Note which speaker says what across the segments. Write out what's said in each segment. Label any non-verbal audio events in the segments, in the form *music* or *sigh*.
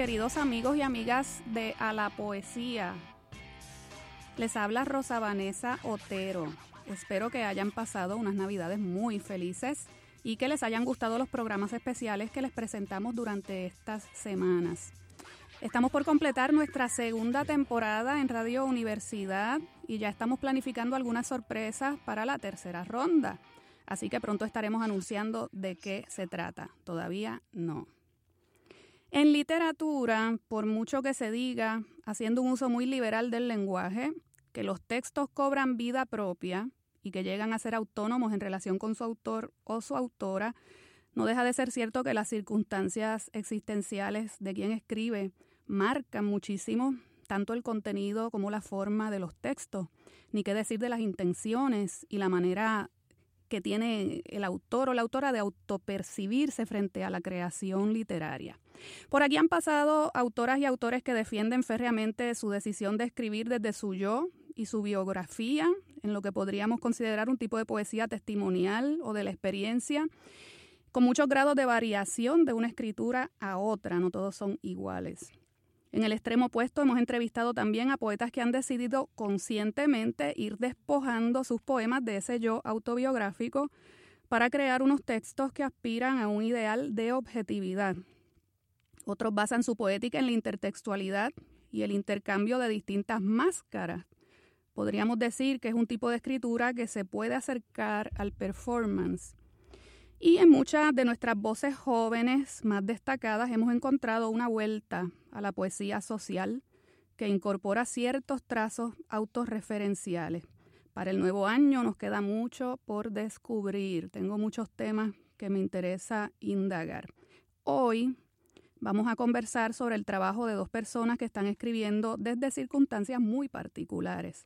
Speaker 1: Queridos amigos y amigas de A la Poesía. Les habla Rosa Vanessa Otero. Espero que hayan pasado unas navidades muy felices y que les hayan gustado los programas especiales que les presentamos durante estas semanas. Estamos por completar nuestra segunda temporada en Radio Universidad y ya estamos planificando algunas sorpresas para la tercera ronda. Así que pronto estaremos anunciando de qué se trata. Todavía no. En literatura, por mucho que se diga, haciendo un uso muy liberal del lenguaje, que los textos cobran vida propia y que llegan a ser autónomos en relación con su autor o su autora, no deja de ser cierto que las circunstancias existenciales de quien escribe marcan muchísimo tanto el contenido como la forma de los textos, ni qué decir de las intenciones y la manera que tiene el autor o la autora de autopercibirse frente a la creación literaria. Por aquí han pasado autoras y autores que defienden férreamente su decisión de escribir desde su yo y su biografía, en lo que podríamos considerar un tipo de poesía testimonial o de la experiencia, con muchos grados de variación de una escritura a otra, no todos son iguales. En el extremo opuesto hemos entrevistado también a poetas que han decidido conscientemente ir despojando sus poemas de ese yo autobiográfico para crear unos textos que aspiran a un ideal de objetividad. Otros basan su poética en la intertextualidad y el intercambio de distintas máscaras. Podríamos decir que es un tipo de escritura que se puede acercar al performance. Y en muchas de nuestras voces jóvenes más destacadas hemos encontrado una vuelta a la poesía social que incorpora ciertos trazos autorreferenciales. Para el nuevo año nos queda mucho por descubrir. Tengo muchos temas que me interesa indagar. Hoy vamos a conversar sobre el trabajo de dos personas que están escribiendo desde circunstancias muy particulares.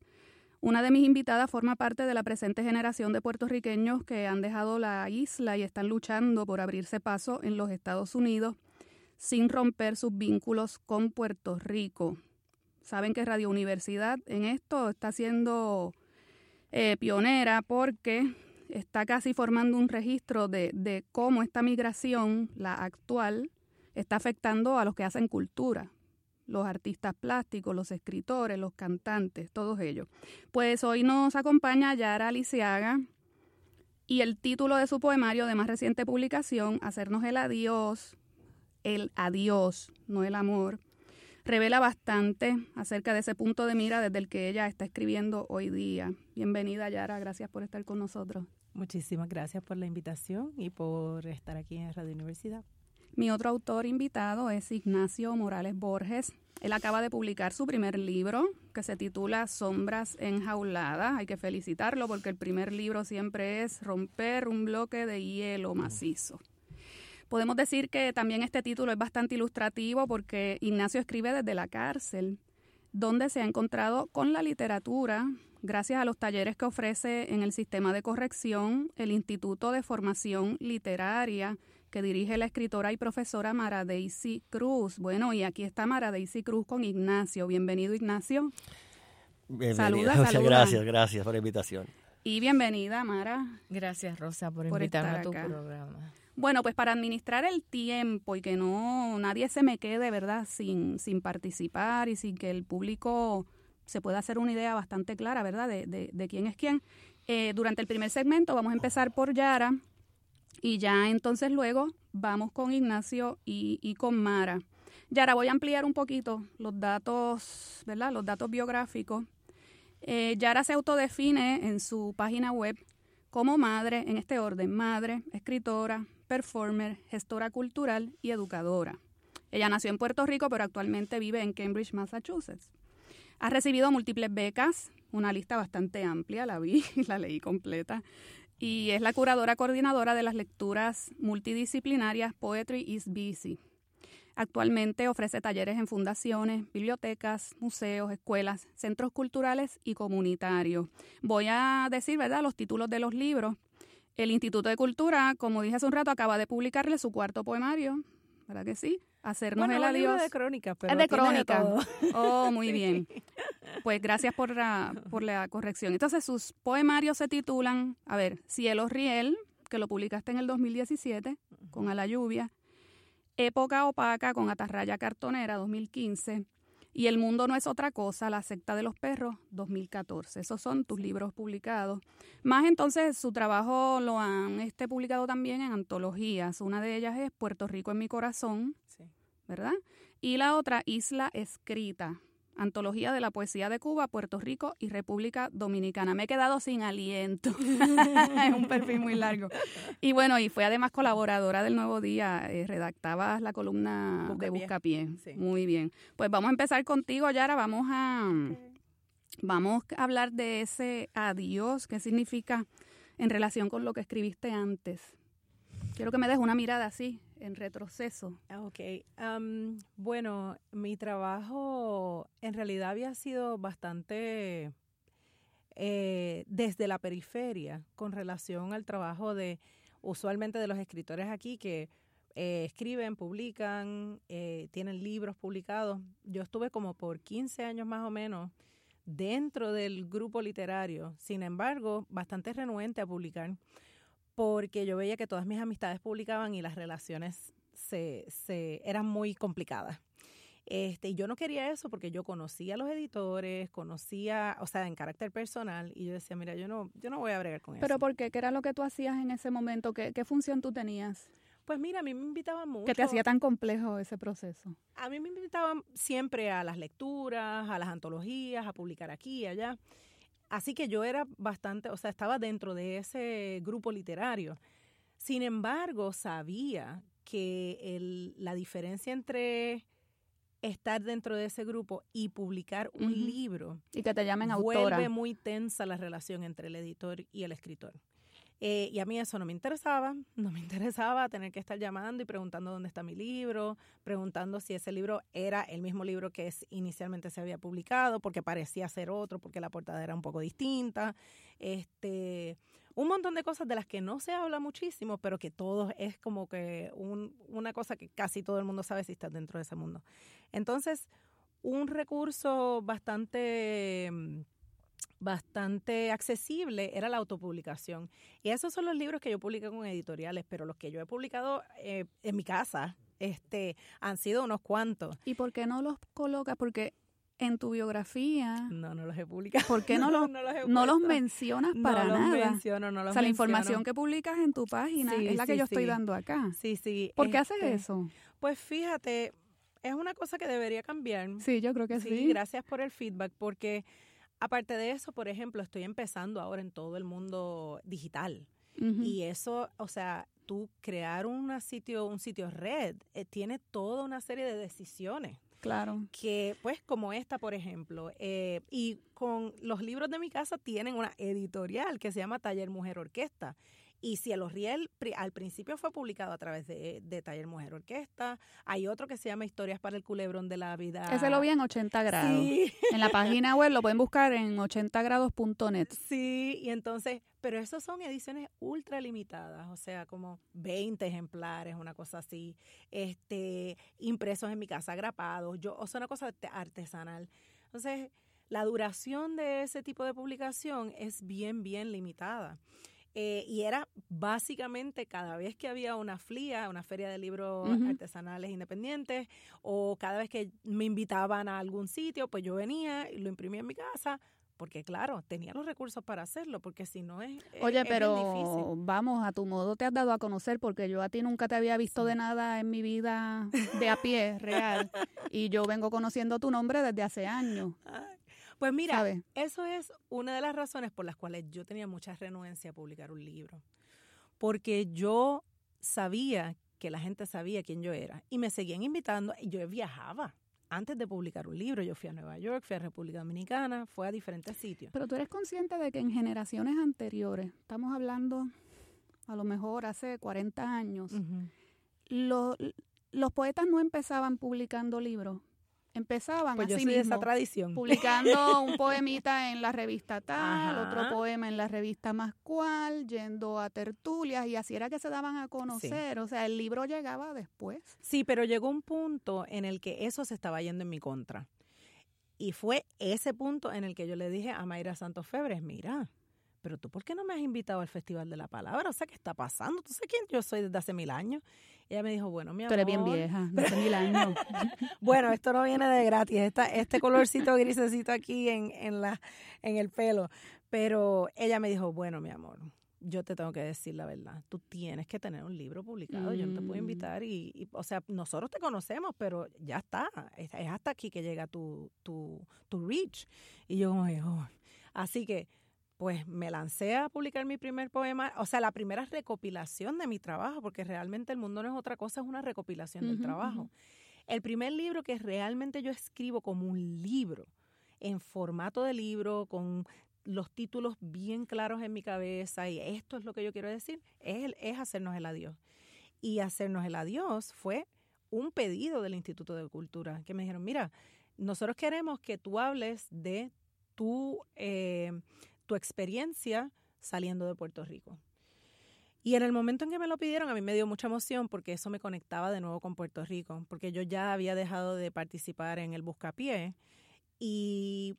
Speaker 1: Una de mis invitadas forma parte de la presente generación de puertorriqueños que han dejado la isla y están luchando por abrirse paso en los Estados Unidos sin romper sus vínculos con Puerto Rico. Saben que Radio Universidad en esto está siendo eh, pionera porque está casi formando un registro de, de cómo esta migración, la actual, está afectando a los que hacen cultura, los artistas plásticos, los escritores, los cantantes, todos ellos. Pues hoy nos acompaña Yara Aliciaga y el título de su poemario de más reciente publicación, Hacernos el adiós, el adiós, no el amor, revela bastante acerca de ese punto de mira desde el que ella está escribiendo hoy día. Bienvenida Yara, gracias por estar con nosotros.
Speaker 2: Muchísimas gracias por la invitación y por estar aquí en Radio Universidad.
Speaker 1: Mi otro autor invitado es Ignacio Morales Borges. Él acaba de publicar su primer libro que se titula Sombras enjauladas. Hay que felicitarlo porque el primer libro siempre es romper un bloque de hielo macizo. Podemos decir que también este título es bastante ilustrativo porque Ignacio escribe desde la cárcel, donde se ha encontrado con la literatura gracias a los talleres que ofrece en el sistema de corrección el Instituto de Formación Literaria que dirige la escritora y profesora Mara Daisy Cruz. Bueno, y aquí está Mara Daisy Cruz con Ignacio. Bienvenido, Ignacio.
Speaker 3: Saluda, Muchas gracias, gracias por la invitación.
Speaker 1: Y bienvenida, Mara.
Speaker 2: Gracias, Rosa, por, invitarme a tu programa.
Speaker 1: Bueno, pues para administrar el tiempo y que no nadie se me quede, ¿verdad?, sin, sin participar y sin que el público se pueda hacer una idea bastante clara, ¿verdad?, de, de, de quién es quién. Eh, durante el primer segmento vamos a empezar por Yara y ya entonces luego vamos con Ignacio y, con Mara. Yara, voy a ampliar un poquito los datos, ¿verdad?, los datos biográficos Eh, Yara se autodefine en su página web como madre, en este orden, madre, escritora, performer, gestora cultural y educadora. Ella nació en Puerto Rico, pero actualmente vive en Cambridge, Massachusetts. Ha recibido múltiples becas, una lista bastante amplia, la vi, *laughs* la leí completa, y es la curadora coordinadora de las lecturas multidisciplinarias Poetry is Busy. Actualmente ofrece talleres en fundaciones, bibliotecas, museos, escuelas, centros culturales y comunitarios. Voy a decir, ¿verdad?, los títulos de los libros. El Instituto de Cultura, como dije hace un rato, acaba de publicarle su cuarto poemario, ¿verdad que sí? Hacernos el adiós.
Speaker 2: Es de crónica, pero
Speaker 1: es de crónica. Oh, muy *laughs* bien. Pues gracias por la, por la corrección. Entonces, sus poemarios se titulan, a ver, Cielo Riel, que lo publicaste en el 2017, con A la lluvia, Época opaca con Atarraya Cartonera, 2015, y El mundo no es otra cosa, La secta de los perros, 2014. Esos son tus libros publicados. Más entonces, su trabajo lo han este, publicado también en antologías. Una de ellas es Puerto Rico en mi corazón, ¿verdad? Y la otra, Isla Escrita, Antología de la Poesía de Cuba, Puerto Rico y República Dominicana. Me he quedado sin aliento. *laughs* es un perfil muy largo. Y bueno, y fue además colaboradora del Nuevo Día. Eh, redactaba la columna de Buscapié. Muy bien. Pues vamos a empezar contigo, Yara. Vamos a, vamos a hablar de ese adiós. ¿Qué significa en relación con lo que escribiste antes? Quiero que me des una mirada así, en retroceso.
Speaker 2: Ah, ok. bueno, mi trabajo en realidad había sido bastante eh, desde la periferia con relación al trabajo de usualmente de los escritores aquí que eh, escriben, publican, eh, tienen libros publicados. Yo estuve como por 15 años más o menos dentro del grupo literario, sin embargo, bastante renuente a publicar porque yo veía que todas mis amistades publicaban y las relaciones se, se eran muy complicadas. Este, y yo no quería eso porque yo conocía a los editores, conocía, o sea, en carácter personal, y yo decía, mira, yo no, yo no voy a bregar con eso.
Speaker 1: ¿Pero por qué? ¿Qué era lo que tú hacías en ese momento? ¿Qué, qué función tú tenías?
Speaker 2: Pues mira, a mí me invitaban mucho.
Speaker 1: ¿Qué te hacía tan complejo ese proceso?
Speaker 2: A mí me invitaban siempre a las lecturas, a las antologías, a publicar aquí y allá. Así que yo era bastante, o sea, estaba dentro de ese grupo literario. Sin embargo, sabía que el, la diferencia entre estar dentro de ese grupo y publicar un libro
Speaker 1: y que te llamen
Speaker 2: vuelve muy tensa la relación entre el editor y el escritor. Eh, y a mí eso no me interesaba, *laughs* no me interesaba tener que estar llamando y preguntando dónde está mi libro, preguntando si ese libro era el mismo libro que inicialmente se había publicado, porque parecía ser otro, porque la portada era un poco distinta. Este, un montón de cosas de las que no se habla muchísimo, pero que todo es como que una cosa que casi todo el mundo sabe si está dentro de ese mundo. Entonces, un recurso bastante bastante accesible era la autopublicación. Y esos son los libros que yo publico con editoriales, pero los que yo he publicado eh, en mi casa este, han sido unos cuantos.
Speaker 1: ¿Y por qué no los colocas? Porque en tu biografía.
Speaker 2: No, no los he publicado.
Speaker 1: ¿Por qué *laughs* no los, no, los mencionas para
Speaker 2: no
Speaker 1: nada?
Speaker 2: Los menciono, no los
Speaker 1: O sea, la información que publicas en tu página es la que yo estoy dando acá.
Speaker 2: Sí, sí.
Speaker 1: ¿Por qué haces este, eso?
Speaker 2: Pues fíjate, es una cosa que debería cambiar.
Speaker 1: Sí, yo creo que sí. sí.
Speaker 2: Gracias por el feedback, porque Aparte de eso, por ejemplo, estoy empezando ahora en todo el mundo digital. Y eso, o sea, tú crear una sitio, un sitio red, eh, tiene toda una serie de decisiones.
Speaker 1: Claro.
Speaker 2: Que, pues, como esta, por ejemplo, eh, y con los libros de mi casa tienen una editorial que se llama Taller Mujer Orquesta. Y Cielo Riel al principio fue publicado a través de, Taller Mujer Orquesta. Hay otro que se llama Historias para el Culebrón de la Vida.
Speaker 1: Ese lo vi en 80 grados. Sí. En la página web lo pueden buscar en 80grados.net.
Speaker 2: Sí, y entonces, pero esos son ediciones ultra limitadas, o sea, como 20 ejemplares, una cosa así, este, impresos en mi casa, grapados, yo, o sea, una cosa artesanal. Entonces, la duración de ese tipo de publicación es bien, bien limitada. Eh, y era básicamente cada vez que había una FLIA, una feria de libros artesanales independientes, o cada vez que me invitaban a algún sitio, pues yo venía y lo imprimía en mi casa, porque claro, tenía los recursos para hacerlo, porque si no es...
Speaker 1: Oye, pero vamos, a tu modo te has dado a conocer, porque yo a ti nunca te había visto de nada en mi vida de a pie real, *laughs* y yo vengo conociendo tu nombre desde hace años.
Speaker 2: Pues mira, eso es una de las razones por las cuales yo tenía mucha renuencia a publicar un libro. Porque yo sabía que la gente sabía quién yo era y me seguían invitando y yo viajaba. Antes de publicar un libro, yo fui a Nueva York, fui a República Dominicana, fui a diferentes sitios.
Speaker 1: Pero tú eres consciente de que en generaciones anteriores, estamos hablando a lo mejor hace 40 años, los, los poetas no empezaban publicando libros, empezaban
Speaker 2: pues
Speaker 1: así
Speaker 2: esa tradición.
Speaker 1: publicando un *laughs* poemita en la revista tal, otro poema en la revista más cual, yendo a tertulias y así era que se daban a conocer, o sea, el libro llegaba después.
Speaker 2: Sí, pero llegó un punto en el que eso se estaba yendo en mi contra. Y fue ese punto en el que yo le dije a Mayra Santos Febres, mira, pero tú, ¿por qué no me has invitado al Festival de la Palabra? O sea, ¿qué está pasando? ¿Tú sabes quién yo soy desde hace mil años? ella me dijo, bueno, mi amor.
Speaker 1: Tú eres bien vieja, *laughs* desde hace mil años. *laughs*
Speaker 2: bueno, esto no viene de gratis, esta, este colorcito *laughs* grisecito aquí en, en, la, en el pelo. Pero ella me dijo, bueno, mi amor, yo te tengo que decir la verdad. Tú tienes que tener un libro publicado. Yo no te puedo mm. invitar y, o sea, nosotros te conocemos, pero ya está. Es, hasta aquí que llega tu, tu, tu reach. Y yo como, oh. así que pues me lancé a publicar mi primer poema, o sea, la primera recopilación de mi trabajo, porque realmente el mundo no es otra cosa, es una recopilación del trabajo. El primer libro que realmente yo escribo como un libro, en formato de libro, con los títulos bien claros en mi cabeza, y esto es lo que yo quiero decir, es, es hacernos el adiós. Y hacernos el adiós fue un pedido del Instituto de Cultura, que me dijeron, mira, nosotros queremos que tú hables de tu... Eh, tu experiencia saliendo de Puerto Rico. Y en el momento en que me lo pidieron, a mí me dio mucha emoción porque eso me conectaba de nuevo con Puerto Rico, porque yo ya había dejado de participar en el Buscapié y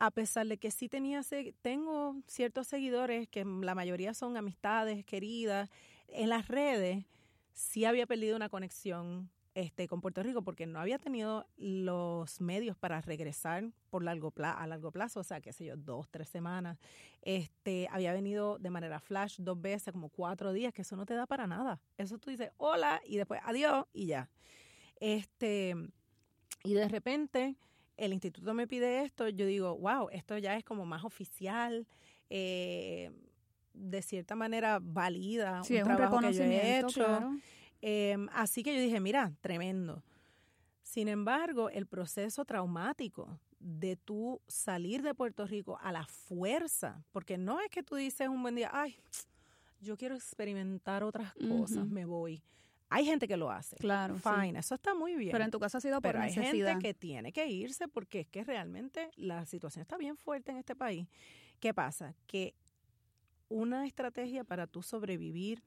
Speaker 2: a pesar de que sí tenía, tengo ciertos seguidores, que la mayoría son amistades queridas, en las redes sí había perdido una conexión este, con Puerto Rico porque no había tenido los medios para regresar por largo a largo plazo, o sea, qué sé yo, dos, tres semanas. Este, había venido de manera flash dos veces, como cuatro días, que eso no te da para nada. Eso tú dices hola y después adiós y ya. Este, y de repente el instituto me pide esto, yo digo, wow, esto ya es como más oficial. Eh, de cierta manera valida un, trabajo que yo he hecho. Em, así que yo dije, mira, tremendo. Sin embargo, el proceso traumático de tú salir de Puerto Rico a la fuerza, porque no es que tú dices un buen día, ay, yo quiero experimentar otras cosas, me voy. Hay gente que lo hace.
Speaker 1: Claro.
Speaker 2: Fine, eso está muy bien.
Speaker 1: Pero en tu caso ha sido por
Speaker 2: Pero
Speaker 1: hay
Speaker 2: gente que tiene que irse porque es que realmente la situación está bien fuerte en este país. ¿Qué pasa? Que una estrategia para tú sobrevivir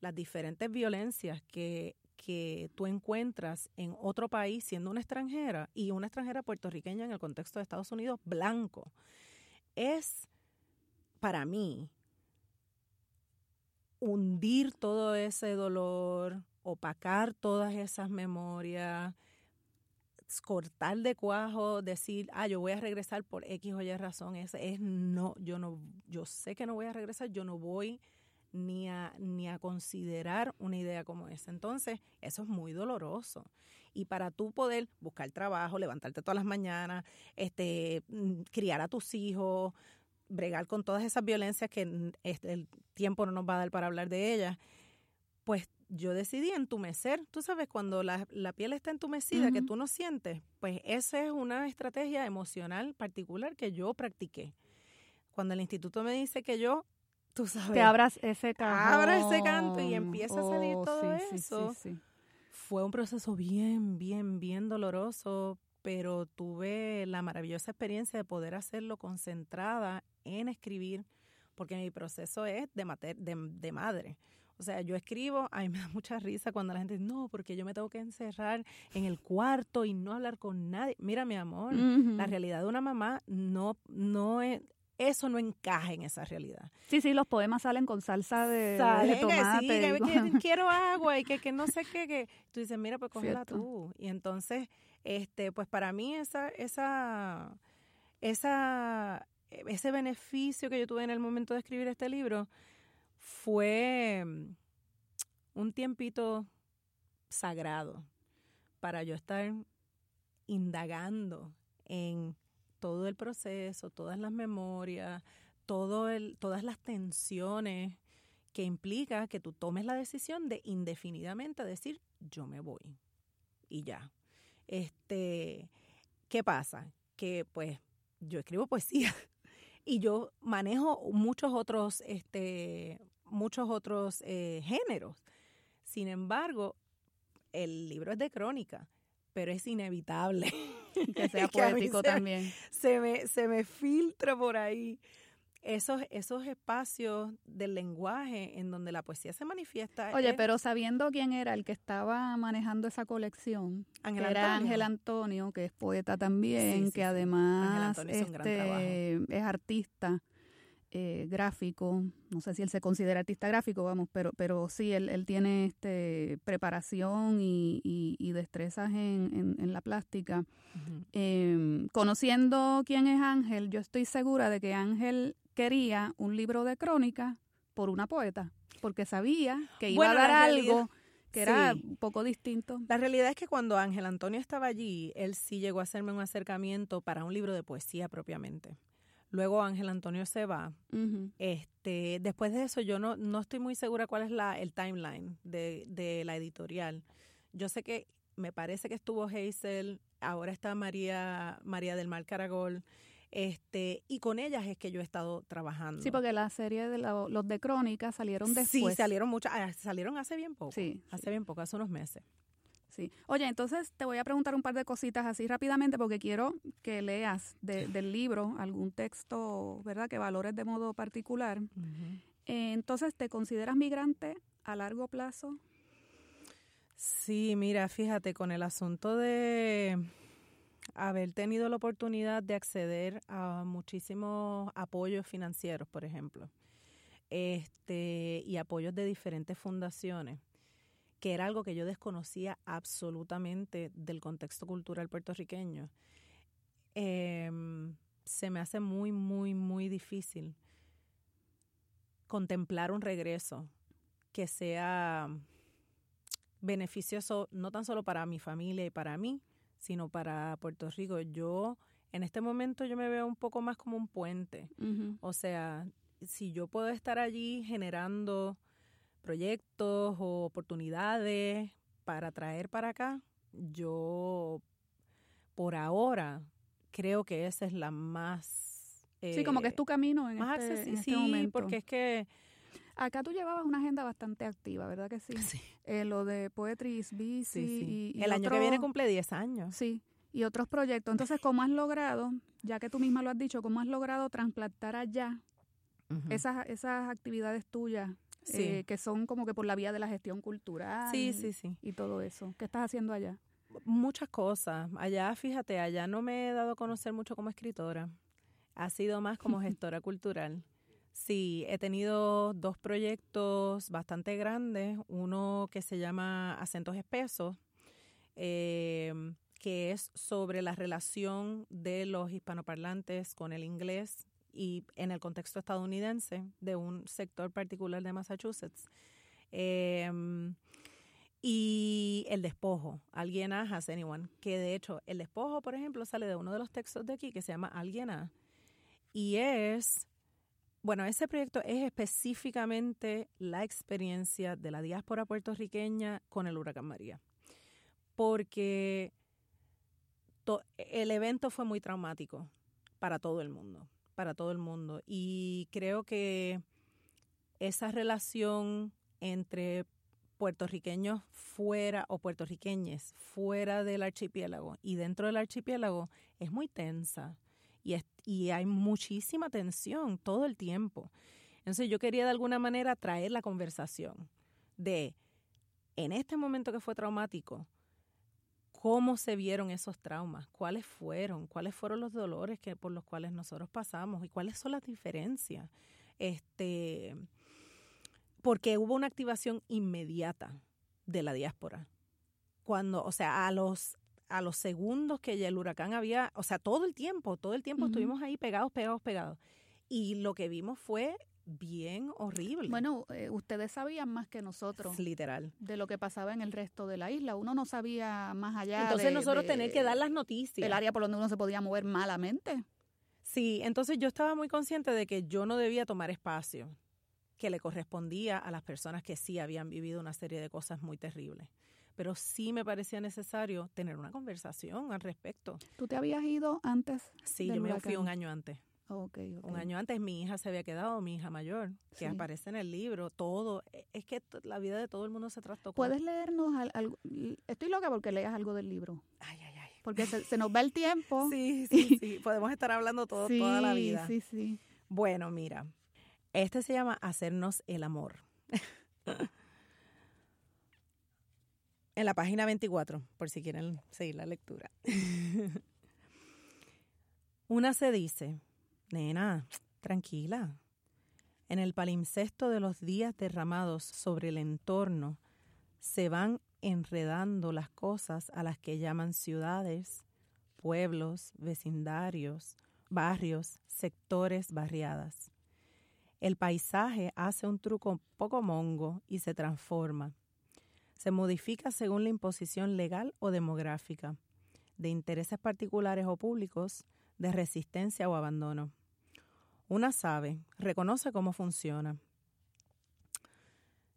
Speaker 2: las diferentes violencias que, que tú encuentras en otro país siendo una extranjera y una extranjera puertorriqueña en el contexto de Estados Unidos blanco, es para mí hundir todo ese dolor, opacar todas esas memorias, cortar de cuajo, decir, ah, yo voy a regresar por X o Y razón, es, es no, yo no, yo sé que no voy a regresar, yo no voy ni a, ni a considerar una idea como esa. Entonces, eso es muy doloroso. Y para tú poder buscar trabajo, levantarte todas las mañanas, este, mm, criar a tus hijos, bregar con todas esas violencias que este, el tiempo no nos va a dar para hablar de ellas, pues yo decidí entumecer. Tú sabes, cuando la, piel está entumecida, que tú no sientes, pues esa es una estrategia emocional particular que yo practiqué. Cuando el instituto me dice que yo tú sabes.
Speaker 1: Te abras ese canto.
Speaker 2: Abra ese canto y empieza a salir oh, todo eso. Fue un proceso bien, bien, bien doloroso, pero tuve la maravillosa experiencia de poder hacerlo concentrada en escribir, porque mi proceso es de, de, madre. O sea, yo escribo, a mí me da mucha risa cuando la gente dice, no, porque yo me tengo que encerrar en el cuarto y no hablar con nadie. Mira, mi amor, la realidad de una mamá no, no es, eso no encaja en esa realidad.
Speaker 1: Sí, sí, los poemas salen con salsa de, tomate.
Speaker 2: Que, que, *laughs* quiero agua y que, que, no sé qué, que tú dices, mira, pues cógela tú. Y entonces, este, pues para mí esa, esa, esa, ese beneficio que yo tuve en el momento de escribir este libro fue un tiempito sagrado para yo estar indagando en todo el proceso, todas las memorias, todo el, todas las tensiones que implica que tú tomes la decisión de indefinidamente decir yo me voy y ya. Este, ¿qué pasa? Que pues yo escribo poesía *laughs* y yo manejo muchos otros, este, muchos otros eh, géneros. Sin embargo, el libro es de crónica, pero es inevitable. *laughs* *laughs*
Speaker 1: Que sea poético también.
Speaker 2: Se me, se me filtra por ahí esos, esos espacios del lenguaje en donde la poesía se manifiesta.
Speaker 1: Oye, pero sabiendo quién era el que estaba manejando esa colección, que era Ángel Antonio, que es poeta también, que además este, es artista. Eh, gráfico, no sé si él se considera artista gráfico, vamos, pero, pero sí, él, él tiene este, preparación y, y, destrezas en, en, la plástica. Em, conociendo quién es Ángel, yo estoy segura de que Ángel quería un libro de crónica por una poeta, porque sabía que iba a dar algo que era un poco distinto.
Speaker 2: La realidad es que cuando Ángel Antonio estaba allí, él sí llegó a hacerme un acercamiento para un libro de poesía propiamente. Luego Ángel Antonio se va. este, después de eso, yo no, no estoy muy segura cuál es la, el timeline de, de la editorial. Yo sé que me parece que estuvo Hazel, ahora está María, María del Mar Caragol. Este, y con ellas es que yo he estado trabajando.
Speaker 1: Sí, porque la serie de los de Crónica salieron después.
Speaker 2: Sí, salieron muchas, ah, salieron hace bien poco. Sí. Hace bien poco, hace unos meses.
Speaker 1: Sí. Oye, entonces te voy a preguntar un par de cositas así rápidamente porque quiero que leas del libro algún texto, ¿verdad?, que valores de modo particular. Eh, entonces, ¿te consideras migrante a largo plazo?
Speaker 2: Sí, mira, fíjate, con el asunto de haber tenido la oportunidad de acceder a muchísimos apoyos financieros, por ejemplo, este, y apoyos de diferentes fundaciones que era algo que yo desconocía absolutamente del contexto cultural puertorriqueño, em, se me hace muy, muy, muy difícil contemplar un regreso que sea beneficioso no tan solo para mi familia y para mí, sino para Puerto Rico. Yo, en este momento, yo me veo un poco más como un puente. O sea, si yo puedo estar allí generando proyectos o oportunidades para traer para acá, yo por ahora creo que esa es la más...
Speaker 1: sí, como que es tu camino en, más este, este sí,
Speaker 2: porque es que...
Speaker 1: Acá tú llevabas una agenda bastante activa, ¿verdad que sí? *laughs* Sí. Eh, lo de Poetry is Busy. Sí,
Speaker 2: Y, El año que viene cumple 10 años.
Speaker 1: Sí, y otros proyectos. Entonces, ¿cómo has logrado, ya que tú misma lo has dicho, cómo has logrado transplantar allá esas, esas actividades tuyas eh, que son como que por la vía de la gestión cultural.
Speaker 2: Sí, sí, sí.
Speaker 1: Y todo eso. ¿Qué estás haciendo allá?
Speaker 2: Muchas cosas. Allá, fíjate, allá no me he dado a conocer mucho como escritora. Ha sido más como *laughs* gestora cultural. Sí, he tenido dos proyectos bastante grandes. Uno que se llama Acentos Espesos, eh, que es sobre la relación de los hispanoparlantes con el inglés y en el contexto estadounidense de un sector particular de Massachusetts. Em, y el despojo, Alguien Has Anyone, que de hecho el despojo, por ejemplo, sale de uno de los textos de aquí que se llama Alguien A. Y es, bueno, ese proyecto es específicamente la experiencia de la diáspora puertorriqueña con el huracán María. Porque el evento fue muy traumático para todo el mundo para todo el mundo. Y creo que esa relación entre puertorriqueños fuera o puertorriqueñes fuera del archipiélago y dentro del archipiélago es muy tensa y, y hay muchísima tensión todo el tiempo. Entonces yo quería de alguna manera traer la conversación de, en este momento que fue traumático, cómo se vieron esos traumas, cuáles fueron, cuáles fueron los dolores que, por los cuales nosotros pasamos y cuáles son las diferencias. Este, porque hubo una activación inmediata de la diáspora. Cuando, o sea, a los, a los segundos que ya el huracán había, o sea, todo el tiempo, todo el tiempo estuvimos ahí pegados, pegados, pegados. Y lo que vimos fue bien horrible.
Speaker 1: Bueno, eh, ustedes sabían más que nosotros.
Speaker 2: Literal.
Speaker 1: De lo que pasaba en el resto de la isla. Uno no sabía más allá.
Speaker 2: Entonces nosotros tener que dar las noticias.
Speaker 1: El área por donde uno se podía mover malamente.
Speaker 2: Sí, entonces yo estaba muy consciente de que yo no debía tomar espacio que le correspondía a las personas que sí habían vivido una serie de cosas muy terribles. Pero sí me parecía necesario tener una conversación al respecto.
Speaker 1: ¿Tú te habías ido antes?
Speaker 2: Sí, yo me fui un año antes.
Speaker 1: Okay,
Speaker 2: Un año antes mi hija se había quedado, mi hija mayor, que aparece en el libro, todo. E, es que la vida de todo el mundo se trastocó.
Speaker 1: ¿Puedes leernos algo? Estoy loca porque leas algo del libro.
Speaker 2: Ay, ay, ay.
Speaker 1: Porque se, nos va el tiempo. *laughs*
Speaker 2: Sí, *laughs* sí, sí. Podemos estar hablando todo, toda la vida.
Speaker 1: Sí, sí.
Speaker 2: Bueno, mira. Este se llama Hacernos el amor. *laughs* en la página 24, por si quieren seguir la lectura. Una se dice, Nena, tranquila. En el palimpsesto de los días derramados sobre el entorno se van enredando las cosas a las que llaman ciudades, pueblos, vecindarios, barrios, sectores, barriadas. El paisaje hace un truco poco mongo y se transforma. Se modifica según la imposición legal o demográfica, de intereses particulares o públicos, de resistencia o abandono. Una sabe, reconoce cómo funciona.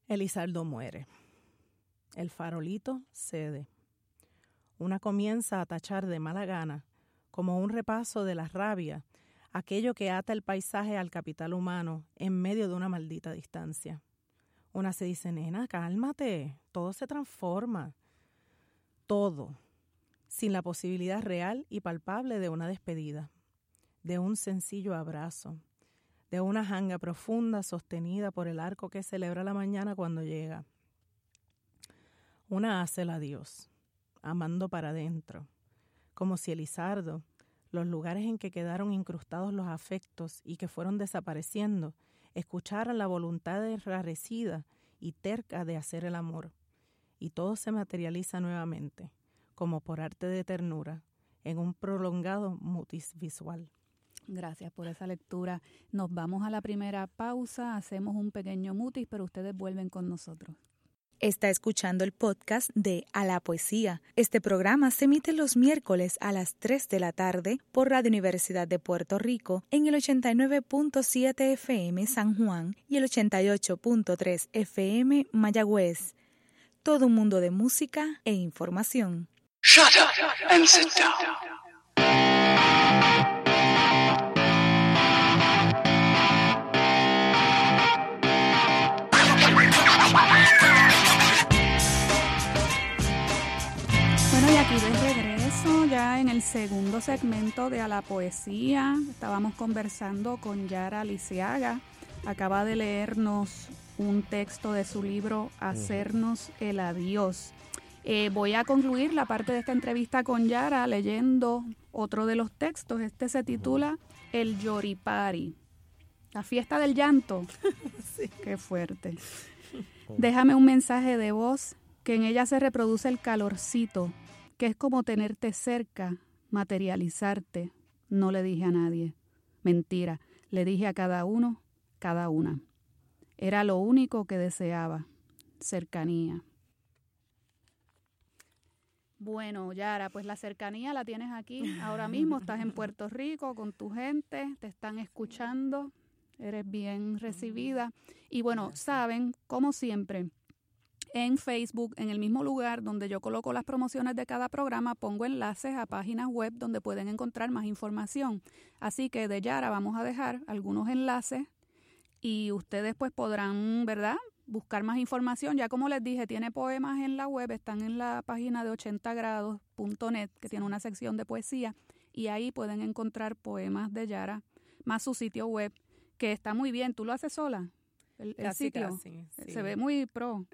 Speaker 2: Elizardo muere. El farolito cede. Una comienza a tachar de mala gana, como un repaso de la rabia, aquello que ata el paisaje al capital humano en medio de una maldita distancia. Una se dice, nena, cálmate, todo se transforma. Todo, sin la posibilidad real y palpable de una despedida de un sencillo abrazo, de una janga profunda sostenida por el arco que celebra la mañana cuando llega. Una hace la Dios, amando para adentro, como si Elizardo, los lugares en que quedaron incrustados los afectos y que fueron desapareciendo, escucharan la voluntad enrarecida y terca de hacer el amor, y todo se materializa nuevamente, como por arte de ternura, en un prolongado mutis visual.
Speaker 1: Gracias por esa lectura. Nos vamos a la primera pausa, hacemos un pequeño mutis, pero ustedes vuelven con nosotros.
Speaker 4: Está escuchando el podcast de A la Poesía. Este programa se emite los miércoles a las 3 de la tarde por Radio Universidad de Puerto Rico en el 89.7 FM San Juan y el 88.3 FM Mayagüez. Todo un mundo de música e información.
Speaker 5: Shut up and sit down.
Speaker 1: Bueno, y aquí de regreso, ya en el segundo segmento de A la Poesía, estábamos conversando con Yara Lisiaga. Acaba de leernos un texto de su libro Hacernos el Adiós. Eh, voy a concluir la parte de esta entrevista con Yara leyendo otro de los textos. Este se titula El Yoripari, la fiesta del llanto. *laughs* Qué fuerte. Déjame un mensaje de voz que en ella se reproduce el calorcito que es como tenerte cerca, materializarte. No le dije a nadie. Mentira, le dije a cada uno, cada una. Era lo único que deseaba, cercanía. Bueno, Yara, pues la cercanía la tienes aquí ahora mismo. Estás en Puerto Rico con tu gente, te están escuchando, eres bien recibida. Y bueno, saben, como siempre, en Facebook, en el mismo lugar donde yo coloco las promociones de cada programa, pongo enlaces a páginas web donde pueden encontrar más información. Así que de Yara vamos a dejar algunos enlaces y ustedes pues podrán, ¿verdad? Buscar más información. Ya como les dije, tiene poemas en la web, están en la página de 80grados.net, que tiene una sección de poesía, y ahí pueden encontrar poemas de Yara, más su sitio web, que está muy bien. ¿Tú lo haces sola? El, sitio. Se ve muy pro.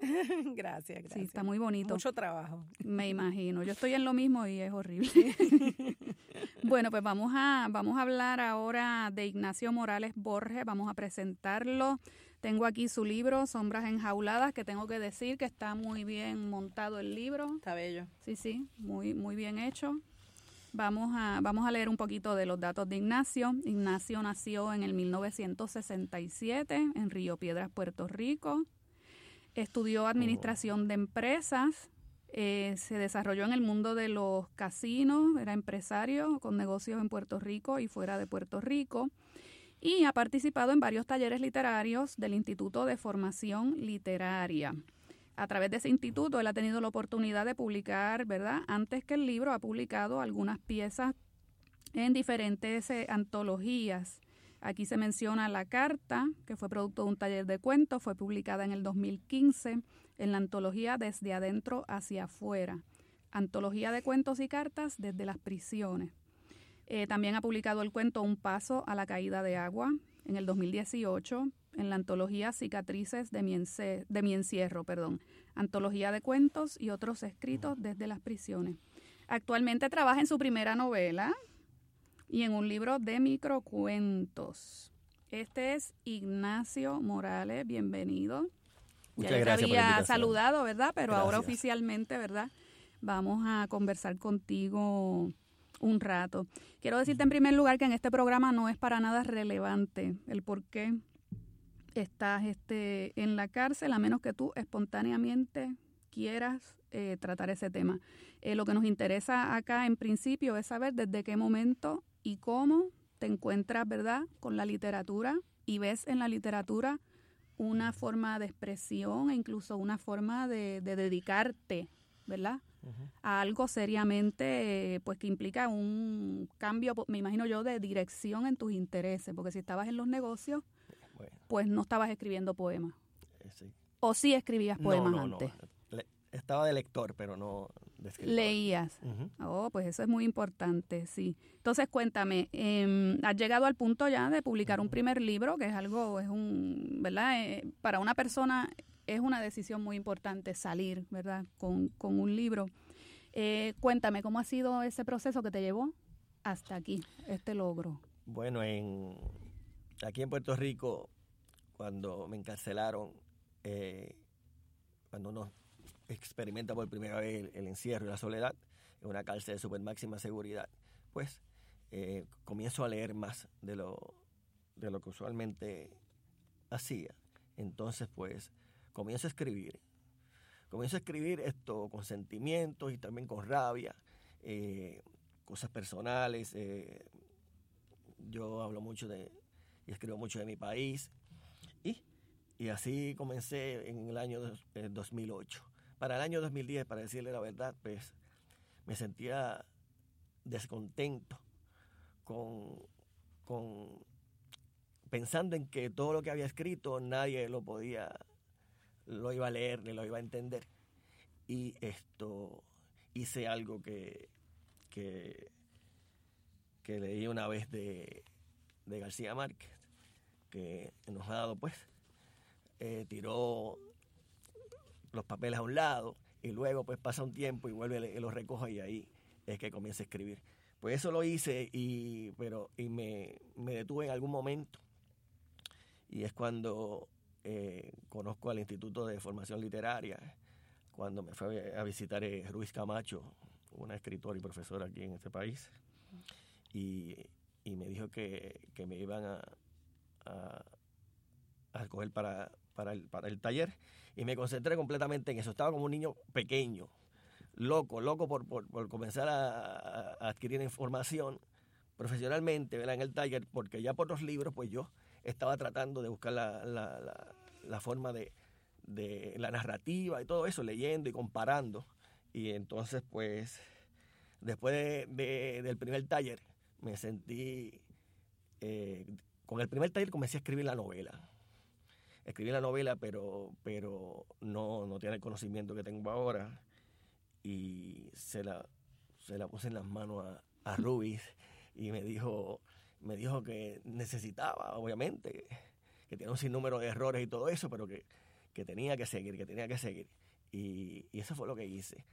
Speaker 2: gracias, *laughs* gracias.
Speaker 1: Sí, está muy bonito.
Speaker 2: Mucho trabajo.
Speaker 1: Me *laughs* imagino. Yo estoy en lo mismo y es horrible. *laughs* bueno, pues vamos a, vamos a hablar ahora de Ignacio Morales Borges. Vamos a presentarlo. Tengo aquí su libro, Sombras Enjauladas, que tengo que decir que está muy bien montado el libro.
Speaker 2: Está bello.
Speaker 1: Sí, sí, muy, muy bien hecho. Vamos a, vamos a leer un poquito de los datos de Ignacio. Ignacio nació en el 1967 en Río Piedras, Puerto Rico. Estudió administración de empresas. Eh, se desarrolló en el mundo de los casinos. Era empresario con negocios en Puerto Rico y fuera de Puerto Rico. Y ha participado en varios talleres literarios del Instituto de Formación Literaria a través de ese instituto él ha tenido la oportunidad de publicar, ¿verdad? Antes que el libro ha publicado algunas piezas en diferentes eh, antologías. Aquí se menciona La Carta, que fue producto de un taller de cuentos, fue publicada en el 2015 en la antología Desde Adentro hacia Afuera, antología de cuentos y cartas desde las prisiones. Eh, también ha publicado el cuento Un Paso a la Caída de Agua en el 2018, en la antología Cicatrices de mi, de mi encierro, perdón, antología de cuentos y otros escritos desde las prisiones. Actualmente trabaja en su primera novela y en un libro de microcuentos. Este es Ignacio Morales, bienvenido.
Speaker 3: Muchas
Speaker 1: ya
Speaker 3: gracias
Speaker 1: había saludado, ¿verdad? Pero ahora oficialmente, ¿verdad? Vamos a conversar contigo un rato. Quiero decirte en primer lugar que en este programa no es para nada relevante el por qué estás este, en la cárcel, a menos que tú espontáneamente quieras eh, tratar ese tema. Eh, lo que nos interesa acá en principio es saber desde qué momento y cómo te encuentras, ¿verdad?, con la literatura y ves en la literatura una forma de expresión e incluso una forma de, dedicarte, ¿verdad? A algo seriamente, pues que implica un cambio, me imagino yo, de dirección en tus intereses, porque si estabas en los negocios, pues no estabas escribiendo poemas. Eh, ¿O sí escribías poemas antes?
Speaker 3: estaba de lector, pero no de escritor.
Speaker 1: Leías. Oh, pues eso es muy importante, sí. Entonces, cuéntame, eh, has llegado al punto ya de publicar un primer libro, que es algo, es un, ¿verdad? Eh, para una persona es una decisión muy importante salir, ¿verdad? Con, con un libro. Eh, cuéntame, ¿cómo ha sido ese proceso que te llevó hasta aquí, este logro?
Speaker 3: Bueno, en aquí en Puerto Rico, cuando me encarcelaron, eh, cuando uno experimenta por primera vez el, encierro y la soledad en una cárcel de super máxima seguridad, pues eh, comienzo a leer más de lo, de lo que usualmente hacía. Entonces, pues, comienzo a escribir. Comienzo a escribir esto con sentimientos y también con rabia, eh, cosas personales. yo hablo mucho de, y escribo mucho de mi país. Y, y así comencé en el año 2008. Eh, para el año 2010, para decirle la verdad, pues me sentía descontento con, con pensando en que todo lo que había escrito nadie lo podía, lo iba a leer ni lo iba a entender. Y esto hice algo que, que, que leí una vez de, de García Márquez, que enojado pues eh, tiró los papeles a un lado y luego pues pasa un tiempo y vuelve y los recoge y ahí es que comienza a escribir. Pues eso lo hice y, pero, y me, detuve en algún momento y es cuando eh, conozco al Instituto de Formación Literaria, cuando me fue a visitar eh, Ruiz Camacho, una escritora y profesora aquí en este país, y, y me dijo que, que me iban a, a, a escoger para, para, el, para el taller y me concentré completamente en eso. Estaba como un niño pequeño, loco, loco por, por, comenzar a, adquirir información profesionalmente en el taller, porque ya por los libros, pues yo estaba tratando de buscar la, la, la, forma de, de, la narrativa y todo eso, leyendo y comparando. Y entonces, pues, después de, del primer taller, me sentí eh, con el primer taller comencé a escribir la novela. Escribí la novela, pero, pero no, no tiene el conocimiento que tengo ahora. Y se la, se la puse en las manos a, a Rubis y me dijo, me dijo que necesitaba, obviamente, que tenía un sinnúmero de errores y todo eso, pero que, que tenía que seguir, que tenía que seguir. Y, y, eso fue lo que hice.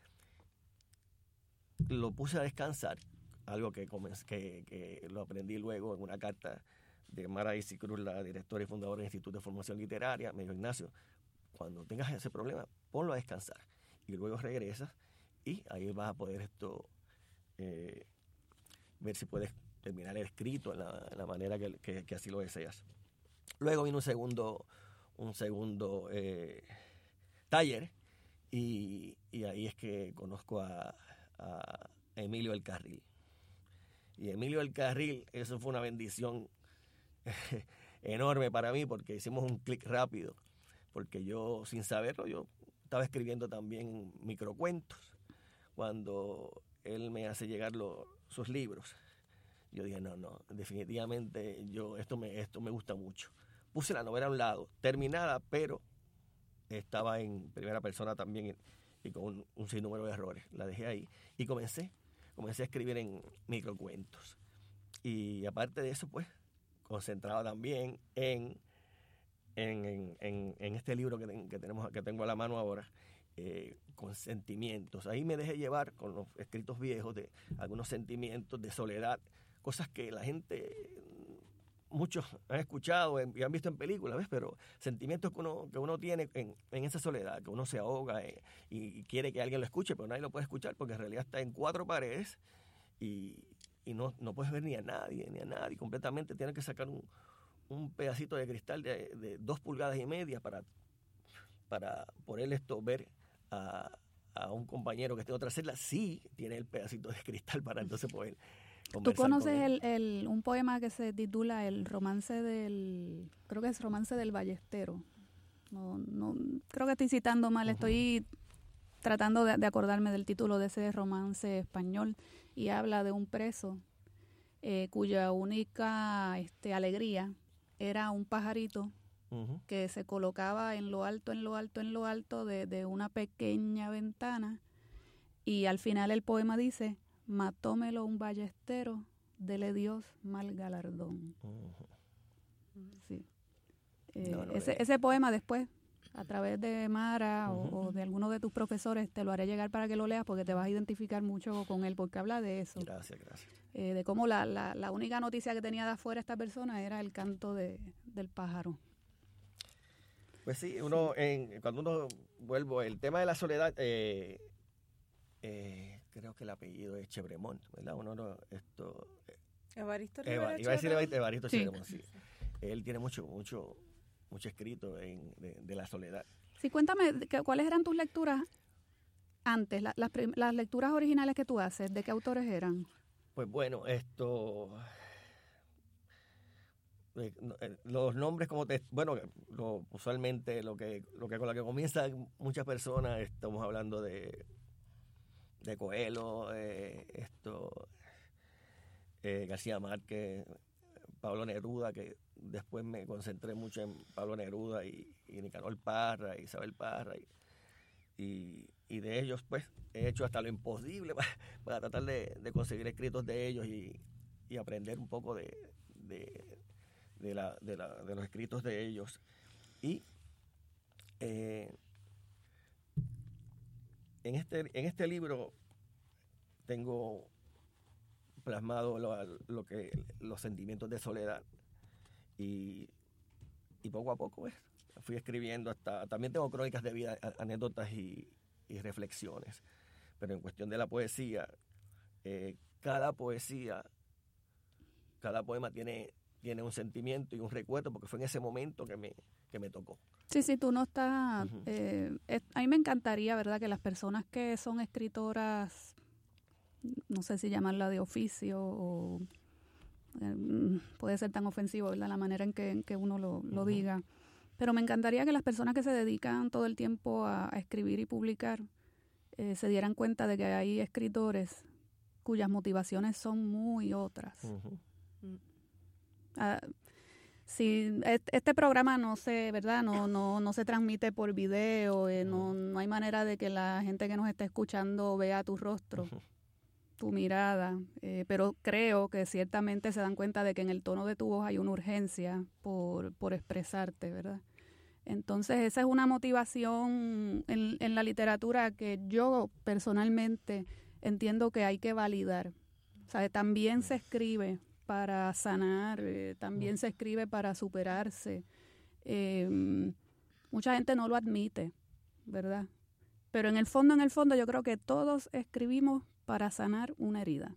Speaker 3: Lo puse a descansar, algo que, que, que lo aprendí luego en una carta de Mara Isi Cruz, la directora y fundadora del Instituto de Formación Literaria, me dijo, Ignacio, cuando tengas ese problema, ponlo a descansar y luego regresas y ahí vas a poder esto eh, ver si puedes terminar el escrito en la, manera que, así lo deseas. Luego vino un segundo, un segundo eh, taller y, ahí es que conozco a, a Emilio El Carril. Y Emilio El Carril, eso fue una bendición *laughs* enorme para mí porque hicimos un clic rápido. Porque yo, sin saberlo, yo estaba escribiendo también microcuentos cuando él me hace llegar sus libros. Yo dije, no, no, definitivamente yo esto me, esto me gusta mucho. Puse la novela a un lado, terminada, pero estaba en primera persona también y con un, un sinnúmero de errores. La dejé ahí y comencé comencé a escribir en microcuentos. Y aparte de eso, pues, concentrado también en, en, en, este libro que, tenemos, que tengo a la mano ahora, eh, con sentimientos. Ahí me dejé llevar con los escritos viejos de algunos sentimientos de soledad, cosas que la gente muchos han escuchado y han visto en películas, ¿ves? Pero sentimientos que uno, que uno tiene en, esa soledad, que uno se ahoga eh, y, quiere que alguien lo escuche, pero nadie lo puede escuchar porque en realidad está en cuatro paredes y, no, no, puedes ver ni a nadie, ni a nadie. Completamente tienes que sacar un, un pedacito de cristal de, dos pulgadas y media para, para poder esto ver a, a un compañero que esté en otra celda. Sí tiene el pedacito de cristal para entonces poder
Speaker 1: ¿Tú conoces el, un poema que se titula El romance del, creo que es Romance del Ballestero? No, no, creo que estoy citando mal, estoy tratando de, acordarme del título de ese romance español y habla de un preso eh, cuya única este, alegría era un pajarito que se colocaba en lo alto, en lo alto, en lo alto de, de una pequeña ventana y al final el poema dice, matómelo un ballestero, dele Dios mal galardón. Sí. Eh, ese, ese, poema después, a través de Mara o, de alguno de tus profesores, te lo haré llegar para que lo leas porque te vas a identificar mucho con él, porque habla de eso.
Speaker 3: Gracias, gracias.
Speaker 1: Eh, de cómo la, la, la, única noticia que tenía de afuera esta persona era el canto de, del pájaro.
Speaker 3: Pues sí, uno, En, cuando uno vuelvo, el tema de la soledad, eh, creo que el apellido es Chebremont, ¿verdad? Uno no, esto...
Speaker 2: Eh, Evaristo
Speaker 3: Eva, Iba a decir Evaristo sí. Chebremont, sí. Él tiene mucho, mucho, mucho escrito en, de, la soledad.
Speaker 1: Sí, cuéntame, ¿cuáles eran tus lecturas antes, las, las lecturas originales que tú haces? ¿De qué autores eran?
Speaker 3: Pues bueno, esto eh, eh, los nombres como te bueno lo, usualmente lo que lo que con lo que comienzan muchas personas estamos hablando de de Coelho, eh, esto, eh, García Márquez, Pablo Neruda, que después me concentré mucho en Pablo Neruda y, y Nicanor Parra, Isabel Parra, y, de ellos pues he hecho hasta lo imposible para, tratar de, conseguir escritos de ellos y, aprender un poco de, de, la, de, los escritos de ellos. Y eh, en este, en este libro tengo plasmado lo, que, los sentimientos de soledad y, poco a poco pues, fui escribiendo hasta, también tengo crónicas de vida, anécdotas y, reflexiones, pero en cuestión de la poesía, eh, cada poesía, cada poema tiene, tiene un sentimiento y un recuerdo porque fue en ese momento que me, que me tocó.
Speaker 1: Sí, sí, tú no estás... Eh, a mí me encantaría, ¿verdad?, que las personas que son escritoras, no sé si llamarla de oficio o... Eh, puede ser tan ofensivo, ¿verdad?, la manera en que, que uno lo, lo diga. Pero me encantaría que las personas que se dedican todo el tiempo a, escribir y publicar eh, se dieran cuenta de que hay escritores cuyas motivaciones son muy otras. Si este programa no se, ¿verdad? No, no, no se transmite por video, eh, no, no hay manera de que la gente que nos está escuchando vea tu rostro, tu mirada, eh, pero creo que ciertamente se dan cuenta de que en el tono de tu voz hay una urgencia por, por expresarte, ¿verdad? Entonces esa es una motivación en, la literatura que yo personalmente entiendo que hay que validar. O sea, también se escribe para sanar, eh, también se escribe para superarse. Em, mucha gente no lo admite, ¿verdad? Pero en el fondo, en el fondo, yo creo que todos escribimos para sanar una herida.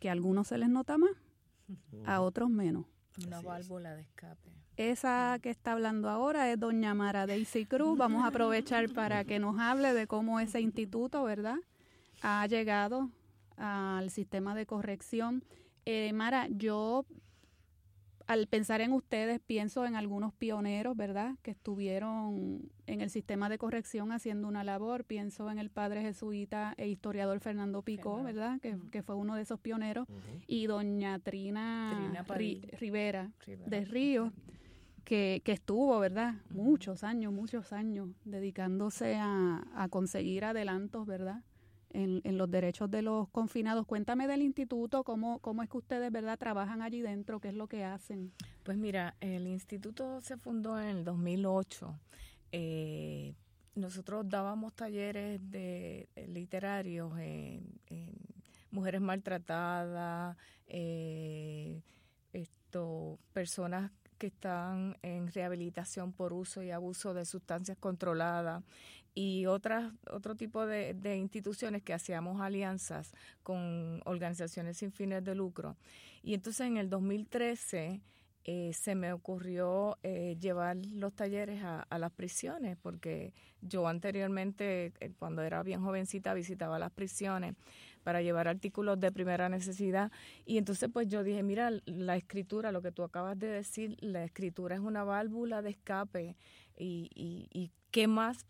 Speaker 1: que a algunos se les nota más, a otros menos.
Speaker 6: Una válvula de escape.
Speaker 1: Esa que está hablando ahora es doña Mara Daisy Cruz. Vamos a aprovechar para que nos hable de cómo ese instituto, ¿verdad?, ha llegado al sistema de corrección. Eh, Mara, yo al pensar en ustedes pienso en algunos pioneros, ¿verdad?, que estuvieron en el sistema de corrección haciendo una labor. Pienso en el padre jesuita e historiador Fernando Picó, ¿verdad?, que, fue uno de esos pioneros, y doña Trina, Rivera, de Río que, estuvo, ¿verdad? Muchos años, muchos años dedicándose a, conseguir adelantos, ¿verdad? En, los derechos de los confinados. Cuéntame del instituto, cómo, cómo es que ustedes, ¿verdad?, trabajan allí dentro, qué es lo que hacen.
Speaker 6: Pues mira, el instituto se fundó en el 2008. Eh, nosotros dábamos talleres de, literarios en, mujeres maltratadas, eh, esto, personas que están en rehabilitación por uso y abuso de sustancias controladas y otras otro tipo de, instituciones que hacíamos alianzas con organizaciones sin fines de lucro. Y entonces en el 2013 eh, se me ocurrió eh, llevar los talleres a, a, las prisiones, porque yo anteriormente, eh, cuando era bien jovencita, visitaba las prisiones para llevar artículos de primera necesidad. Y entonces pues yo dije, mira, la escritura, lo que tú acabas de decir, la escritura es una válvula de escape y, y, qué más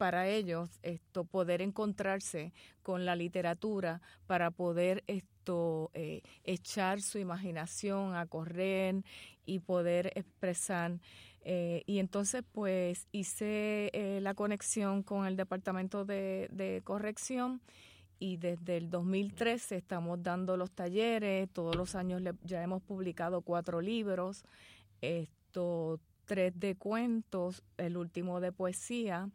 Speaker 6: para ellos esto poder encontrarse con la literatura para poder esto eh, echar su imaginación a correr y poder expresar eh, y entonces pues hice eh, la conexión con el departamento de, corrección y desde el 2013 estamos dando los talleres, todos los años ya hemos publicado cuatro libros, esto, tres de cuentos, el último de poesía,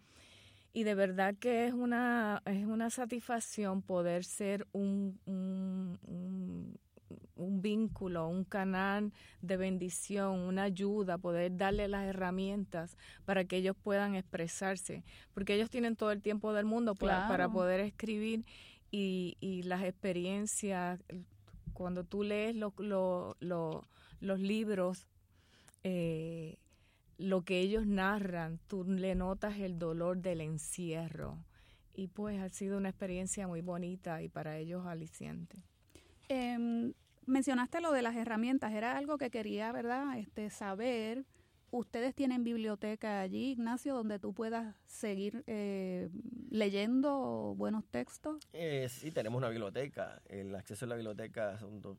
Speaker 6: y de verdad que es una, es una satisfacción poder ser un, un, un, vínculo, un canal de bendición, una ayuda, poder darle las herramientas para que ellos puedan expresarse, porque ellos tienen todo el tiempo del mundo para poder escribir y, las experiencias, cuando tú lees los libros, eh, lo que ellos narran, tú le notas el dolor del encierro. Y pues ha sido una experiencia muy bonita y para ellos aliciente.
Speaker 1: Em, mencionaste lo de las herramientas, era algo que quería, ¿verdad? Este, saber ¿Ustedes tienen biblioteca allí, Ignacio, donde tú puedas seguir eh, leyendo buenos textos?
Speaker 3: Eh, sí, tenemos una biblioteca. El acceso a la biblioteca son dos,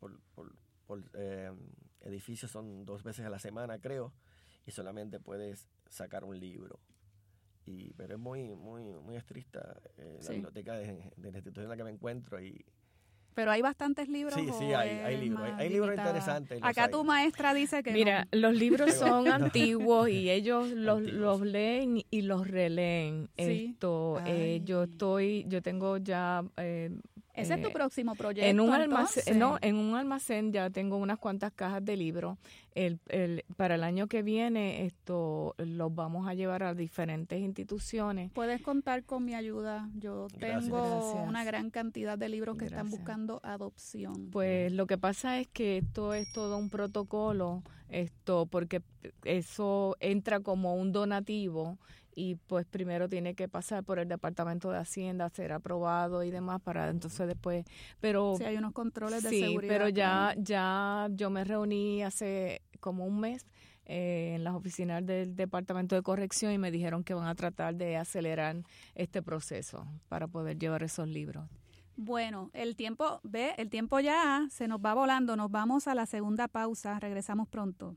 Speaker 3: por, por, eh, edificios son dos veces a la semana, creo, y solamente puedes sacar un libro. Y, pero es muy, muy, muy estricta la biblioteca de, de la institución en la que me encuentro y
Speaker 1: pero hay bastantes libros.
Speaker 3: Sí, sí, hay, hay libros. Hay, libros interesantes.
Speaker 1: Acá tu maestra dice que.
Speaker 6: Mira, los libros *laughs* son antiguos y ellos los, los leen y los releen. Esto, eh, yo estoy, yo tengo ya eh,
Speaker 1: ese es tu eh, próximo proyecto.
Speaker 6: En un almacén, no, en un almacén ya tengo unas cuantas cajas de libros. El, el, para el año que viene esto los vamos a llevar a diferentes instituciones.
Speaker 1: Puedes contar con mi ayuda. Yo tengo una gran cantidad de libros que están buscando adopción.
Speaker 6: Pues lo que pasa es que esto es todo un protocolo, esto porque eso entra como un donativo y pues primero tiene que pasar por el departamento de hacienda ser aprobado y demás para entonces después pero
Speaker 1: sí hay unos controles de
Speaker 6: sí,
Speaker 1: seguridad
Speaker 6: pero ya ya yo me reuní hace como un mes eh, en las oficinas del departamento de corrección y me dijeron que van a tratar de acelerar este proceso para poder llevar esos libros
Speaker 1: bueno, el tiempo, ve, el tiempo ya se nos va volando. Nos vamos a la segunda pausa. Regresamos pronto.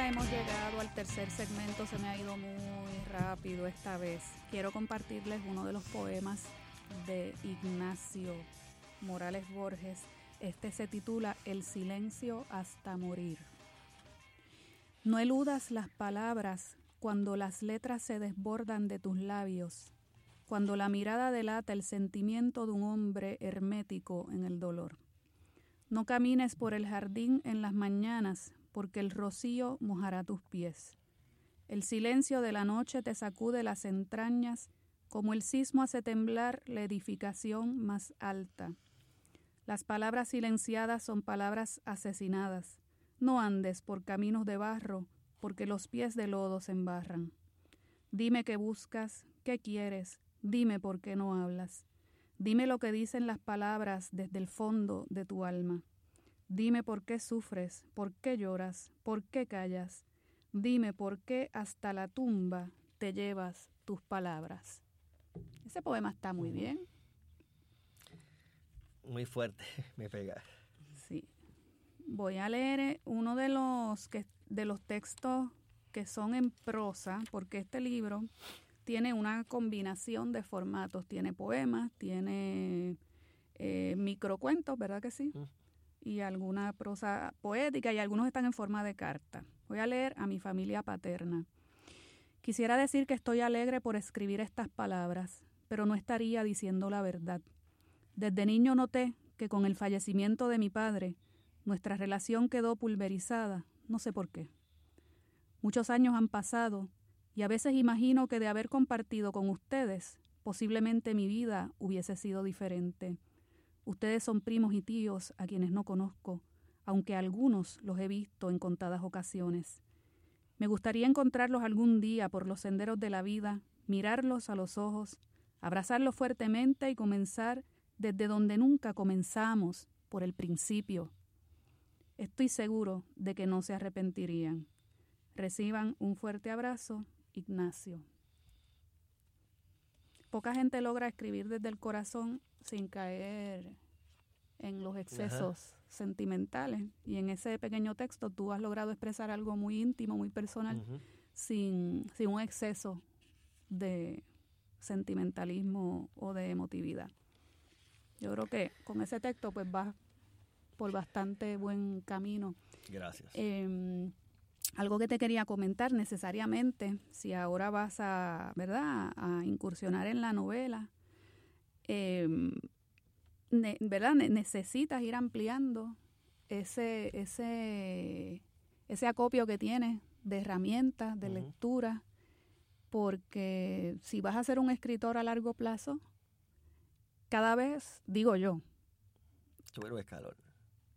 Speaker 1: Hemos llegado al tercer segmento, se me ha ido muy rápido esta vez. Quiero compartirles uno de los poemas de Ignacio Morales Borges. Este se titula El silencio hasta morir. No eludas las palabras cuando las letras se desbordan de tus labios, cuando la mirada delata el sentimiento de un hombre hermético en el dolor. No camines por el jardín en las mañanas, porque el rocío mojará tus pies. El silencio de la noche te sacude las entrañas, como el sismo hace temblar la edificación más alta. Las palabras silenciadas son palabras asesinadas. No andes por caminos de barro, porque los pies de lodo se embarran. Dime qué buscas, qué quieres, dime por qué no hablas. Dime lo que dicen las palabras desde el fondo de tu alma. Dime por qué sufres, por qué lloras, por qué callas. Dime por qué hasta la tumba te llevas tus palabras. Ese poema está muy bien.
Speaker 3: Muy fuerte, *laughs* me pega.
Speaker 1: Sí. Voy a leer uno de los que de los textos que son en prosa, porque este libro tiene una combinación de formatos. Tiene poemas, tiene eh, microcuentos, ¿verdad que sí? Y alguna prosa poética y algunos están en forma de carta. Voy a leer a mi familia paterna. Quisiera decir que estoy alegre por escribir estas palabras, pero no estaría diciendo la verdad. Desde niño noté que con el fallecimiento de mi padre, nuestra relación quedó pulverizada, no sé por qué. Muchos años han pasado y a veces imagino que de haber compartido con ustedes, posiblemente mi vida hubiese sido diferente. Ustedes son primos y tíos a quienes no conozco, aunque algunos los he visto en contadas ocasiones. Me gustaría encontrarlos algún día por los senderos de la vida, mirarlos a los ojos, abrazarlos fuertemente y comenzar desde donde nunca comenzamos, por el principio. Estoy seguro de que no se arrepentirían. Reciban un fuerte abrazo, Ignacio. Poca gente logra escribir desde el corazón sin caer en los excesos sentimentales. Y en ese pequeño texto tú has logrado expresar algo muy íntimo, muy personal, sin, sin un exceso de sentimentalismo o de emotividad. Yo creo que con ese texto pues vas por bastante buen camino.
Speaker 3: Gracias.
Speaker 1: Em, algo que te quería comentar necesariamente, si ahora vas a, ¿verdad?, a incursionar en la novela, eh, ¿verdad? necesitas ir ampliando ese, ese, ese acopio que tienes de herramientas, de lectura, porque si vas a ser un escritor a largo plazo, cada vez, digo yo,
Speaker 3: un escalón.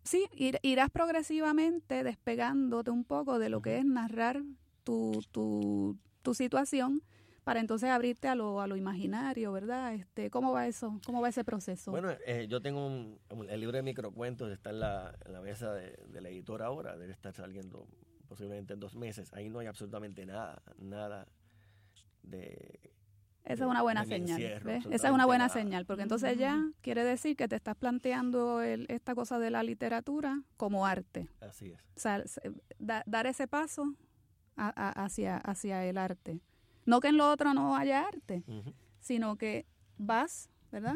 Speaker 1: Sí, irás progresivamente despegándote un poco de lo que es narrar tu, tu, tu situación para entonces abrirte a lo, a lo imaginario, ¿verdad? Este, ¿Cómo va eso? ¿Cómo va ese proceso?
Speaker 3: Bueno, eh, yo tengo un, el libro de microcuentos, está en la, en la mesa de, la editora ahora, debe estar saliendo posiblemente en dos meses. Ahí no hay absolutamente nada, nada de...
Speaker 1: Esa es una buena señal. Esa es una buena señal, porque entonces ya quiere decir que te estás planteando esta cosa de la literatura como arte.
Speaker 3: Así es.
Speaker 1: O sea, dar ese paso hacia, hacia el arte. No que en lo otro no haya arte, sino que vas, ¿verdad?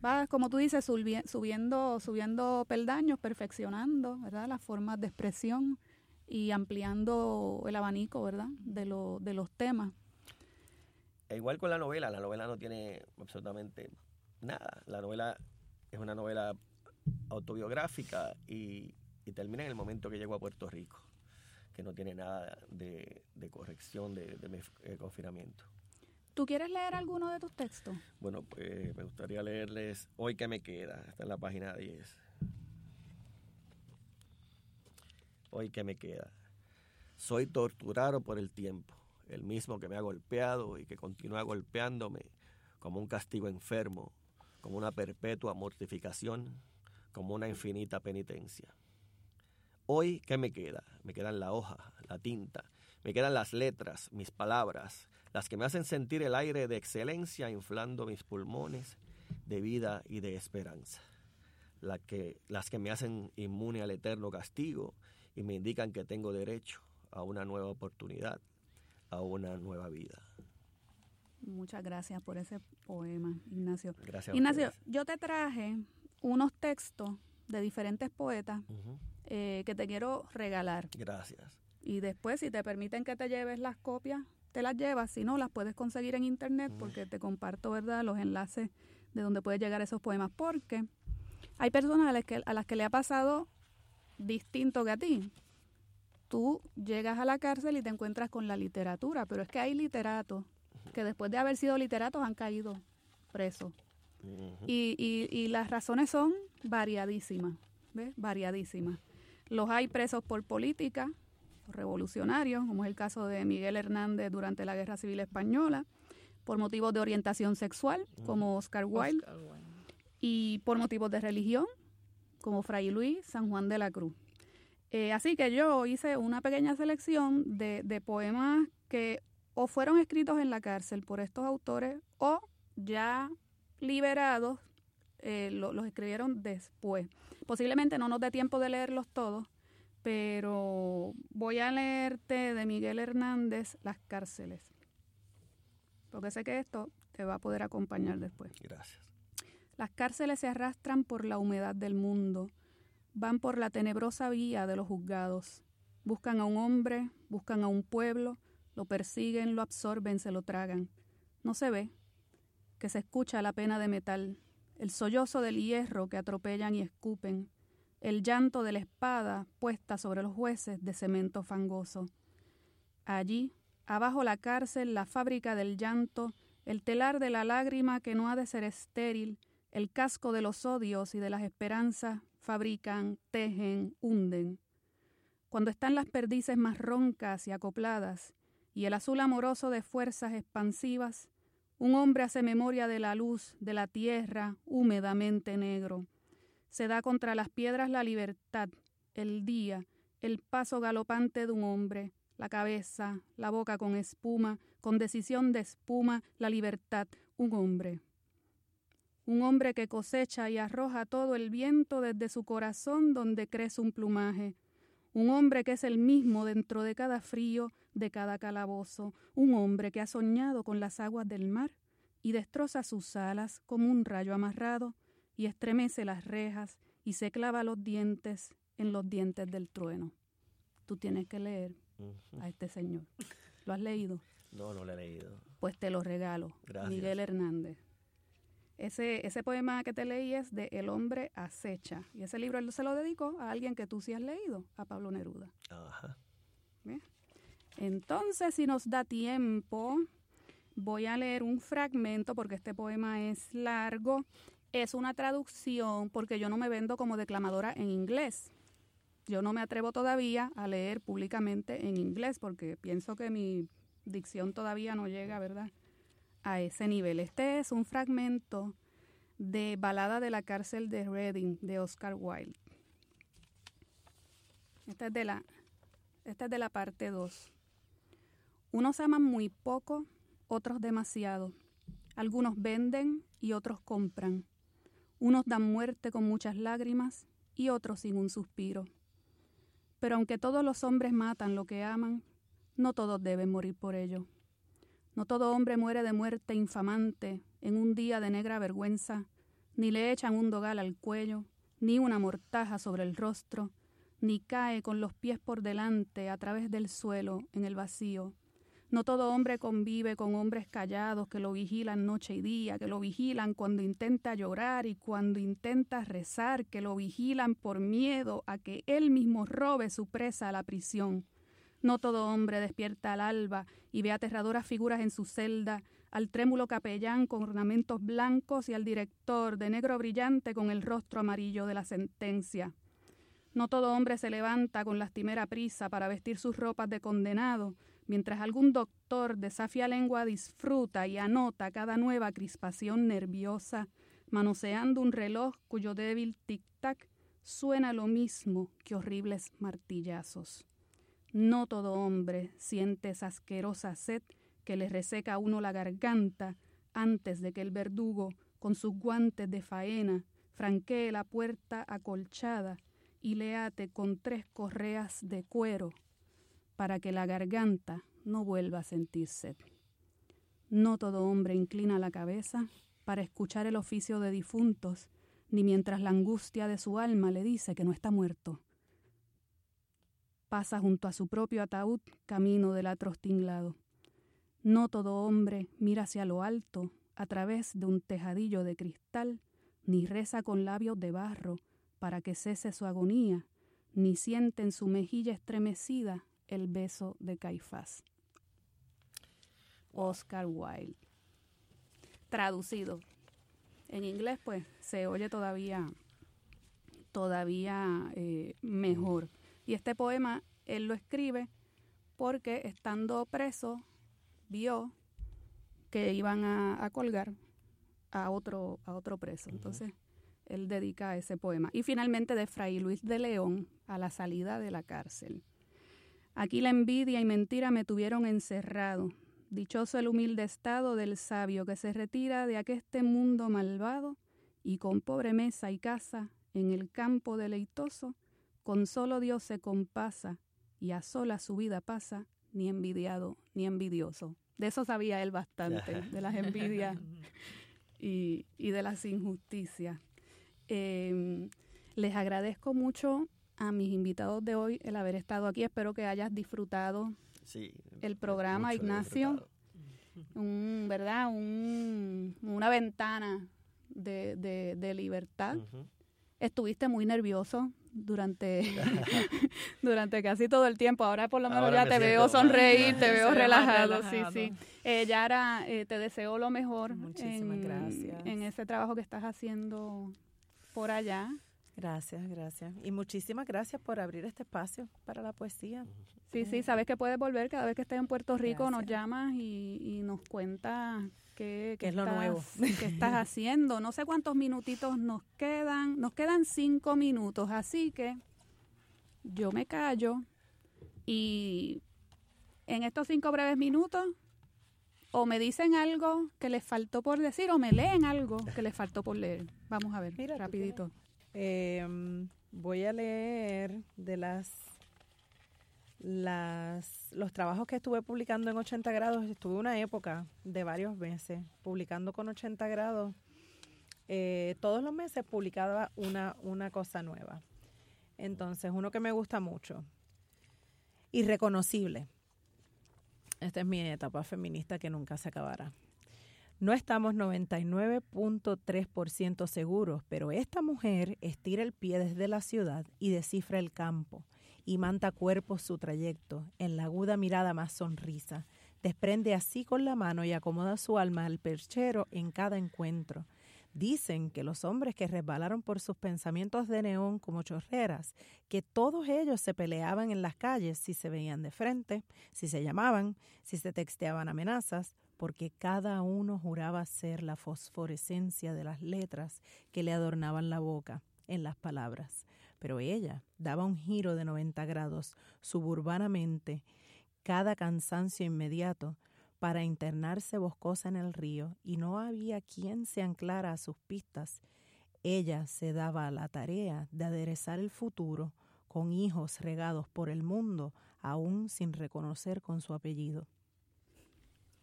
Speaker 1: Vas, como tú dices, subiendo, subiendo peldaños, perfeccionando, ¿verdad? Las formas de expresión y ampliando el abanico, ¿verdad? De, lo, de los temas.
Speaker 3: E igual con la novela, la novela no tiene absolutamente nada. La novela es una novela autobiográfica y, y termina en el momento que llego a Puerto Rico que no tiene nada de, corrección de, mi eh, confinamiento.
Speaker 1: ¿Tú quieres leer alguno de tus textos?
Speaker 3: Bueno, pues me gustaría leerles Hoy que me queda, está en la página 10. Hoy que me queda. Soy torturado por el tiempo, el mismo que me ha golpeado y que continúa golpeándome como un castigo enfermo, como una perpetua mortificación, como una infinita penitencia. Hoy, ¿qué me queda? Me quedan la hoja, la tinta, me quedan las letras, mis palabras, las que me hacen sentir el aire de excelencia inflando mis pulmones de vida y de esperanza. que, las que me hacen inmune al eterno castigo y me indican que tengo derecho a una nueva oportunidad, a una nueva vida.
Speaker 1: Muchas gracias por ese poema, Ignacio.
Speaker 3: Gracias.
Speaker 1: Ignacio, yo te traje unos textos de diferentes poetas. Eh, que te quiero regalar.
Speaker 3: Gracias.
Speaker 1: Y después, si te permiten que te lleves las copias, te las llevas. Si no, las puedes conseguir en internet porque te comparto, ¿verdad?, los enlaces de donde puedes llegar esos poemas. Porque hay personas a las que, a las que le ha pasado distinto que a ti. Tú llegas a la cárcel y te encuentras con la literatura, pero es que hay literatos que después de haber sido literatos han caído presos. Y, y, y las razones son variadísimas, ¿ves? Variadísimas. Los hay presos por política, por revolucionarios, como es el caso de Miguel Hernández durante la Guerra Civil Española, por motivos de orientación sexual, como Oscar Wilde,
Speaker 6: Oscar Wilde.
Speaker 1: y por motivos de religión, como Fray Luis San Juan de la Cruz. Eh, así que yo hice una pequeña selección de, de poemas que o fueron escritos en la cárcel por estos autores o ya liberados eh, lo- los escribieron después. Posiblemente no nos dé tiempo de leerlos todos, pero voy a leerte de Miguel Hernández Las cárceles, porque sé que esto te va a poder acompañar después.
Speaker 3: Gracias.
Speaker 1: Las cárceles se arrastran por la humedad del mundo, van por la tenebrosa vía de los juzgados, buscan a un hombre, buscan a un pueblo, lo persiguen, lo absorben, se lo tragan. No se ve que se escucha la pena de metal, el sollozo del hierro que atropellan y escupen, el llanto de la espada puesta sobre los jueces de cemento fangoso. Allí, abajo la cárcel, la fábrica del llanto, el telar de la lágrima que no ha de ser estéril, el casco de los odios y de las esperanzas, fabrican, tejen, hunden. Cuando están las perdices más roncas y acopladas, y el azul amoroso de fuerzas expansivas, un hombre hace memoria de la luz, de la tierra, húmedamente negro. Se da contra las piedras la libertad, el día, el paso galopante de un hombre, la cabeza, la boca con espuma, con decisión de espuma, la libertad, un hombre. Un hombre que cosecha y arroja todo el viento desde su corazón donde crece un plumaje. Un hombre que es el mismo dentro de cada frío, de cada calabozo. Un hombre que ha soñado con las aguas del mar y destroza sus alas como un rayo amarrado y estremece las rejas y se clava los dientes en los dientes del trueno. Tú tienes que leer a este señor. ¿Lo has leído?
Speaker 3: No, no lo he leído.
Speaker 1: Pues te lo regalo.
Speaker 3: Gracias.
Speaker 1: Miguel Hernández. Ese, ese poema que te leí es de El hombre acecha. Y ese libro él se lo dedicó a alguien que tú sí has leído, a Pablo Neruda.
Speaker 3: Ajá.
Speaker 1: Entonces, si nos da tiempo, voy a leer un fragmento porque este poema es largo. Es una traducción porque yo no me vendo como declamadora en inglés. Yo no me atrevo todavía a leer públicamente en inglés porque pienso que mi dicción todavía no llega, ¿verdad? A ese nivel. Este es un fragmento de Balada de la cárcel de Reading de Oscar Wilde. Esta es de la, esta es de la parte 2. Unos aman muy poco, otros demasiado. Algunos venden y otros compran. Unos dan muerte con muchas lágrimas y otros sin un suspiro. Pero aunque todos los hombres matan lo que aman, no todos deben morir por ello. No todo hombre muere de muerte infamante en un día de negra vergüenza, ni le echan un dogal al cuello, ni una mortaja sobre el rostro, ni cae con los pies por delante a través del suelo en el vacío. No todo hombre convive con hombres callados que lo vigilan noche y día, que lo vigilan cuando intenta llorar y cuando intenta rezar, que lo vigilan por miedo a que él mismo robe su presa a la prisión. No todo hombre despierta al alba y ve aterradoras figuras en su celda, al trémulo capellán con ornamentos blancos y al director de negro brillante con el rostro amarillo de la sentencia. No todo hombre se levanta con lastimera prisa para vestir sus ropas de condenado, mientras algún doctor de safia lengua disfruta y anota cada nueva crispación nerviosa, manoseando un reloj cuyo débil tic-tac suena lo mismo que horribles martillazos. No todo hombre siente esa asquerosa sed que le reseca a uno la garganta antes de que el verdugo, con sus guantes de faena, franquee la puerta acolchada y le ate con tres correas de cuero para que la garganta no vuelva a sentir sed. No todo hombre inclina la cabeza para escuchar el oficio de difuntos, ni mientras la angustia de su alma le dice que no está muerto. Pasa junto a su propio ataúd camino del atroz tinglado. No todo hombre mira hacia lo alto a través de un tejadillo de cristal, ni reza con labios de barro para que cese su agonía, ni siente en su mejilla estremecida el beso de Caifás. Oscar Wilde. Traducido. En inglés, pues, se oye todavía, todavía eh, mejor. Y este poema él lo escribe porque estando preso vio que iban a, colgar a otro, a otro preso. Entonces, él dedica ese poema. Y finalmente de Fray Luis de León a la salida de la cárcel. Aquí la envidia y mentira me tuvieron encerrado. Dichoso el humilde estado del sabio que se retira de aqueste mundo malvado y con pobre mesa y casa en el campo deleitoso, con solo Dios se compasa y a sola su vida pasa, ni envidiado ni envidioso. De eso sabía él bastante, de las envidias *laughs* y, de las injusticias. Em, les agradezco mucho a mis invitados de hoy el haber estado aquí. Espero que hayas disfrutado el programa, Ignacio. Un, ¿Verdad? Un, una ventana de, libertad. Estuviste muy nervioso durante, *laughs* *laughs* durante casi todo el tiempo. Ahora por lo menos ya te veo sonreír, te veo relajado. Sí, sí. Eh, Yara, eh, te deseo lo mejor en, en ese trabajo que estás haciendo por allá.
Speaker 2: Gracias, gracias. Y muchísimas gracias por abrir este espacio para la poesía.
Speaker 1: Sí, sí, sabes que puedes volver cada vez que estés en Puerto Rico, nos llamas y, nos cuentas qué,
Speaker 2: es lo nuevo
Speaker 1: qué estás *laughs* haciendo. No sé cuántos minutitos nos quedan, nos quedan cinco minutos, así que yo me callo y en estos cinco breves minutos o me dicen algo que les faltó por decir o me leen algo que les faltó por leer. Vamos a ver, Mira, rapidito.
Speaker 2: Em, voy a leer de las, las los trabajos que estuve publicando en 80 grados. Estuve una época de varios meses publicando con 80 grados. Eh, todos los meses publicaba una, una cosa nueva. Entonces, uno que me gusta mucho y reconocible. Esta es mi etapa feminista que nunca se acabará. No estamos 99.3% seguros, pero esta mujer estira el pie desde la ciudad y descifra el campo, y manta cuerpo su trayecto, en la aguda mirada más sonrisa. Desprende así con la mano y acomoda su alma al perchero en cada encuentro. Dicen que los hombres que resbalaron por sus pensamientos de neón como chorreras, que todos ellos se peleaban en las calles si se veían de frente, si se llamaban, si se texteaban amenazas, porque cada uno juraba ser la fosforescencia de las letras que le adornaban la boca en las palabras. Pero ella daba un giro de 90 grados suburbanamente, cada cansancio inmediato, para internarse boscosa en el río, y no había quien se anclara a sus pistas. Ella se daba la tarea de aderezar el futuro con hijos regados por el mundo, aún sin reconocer con su apellido.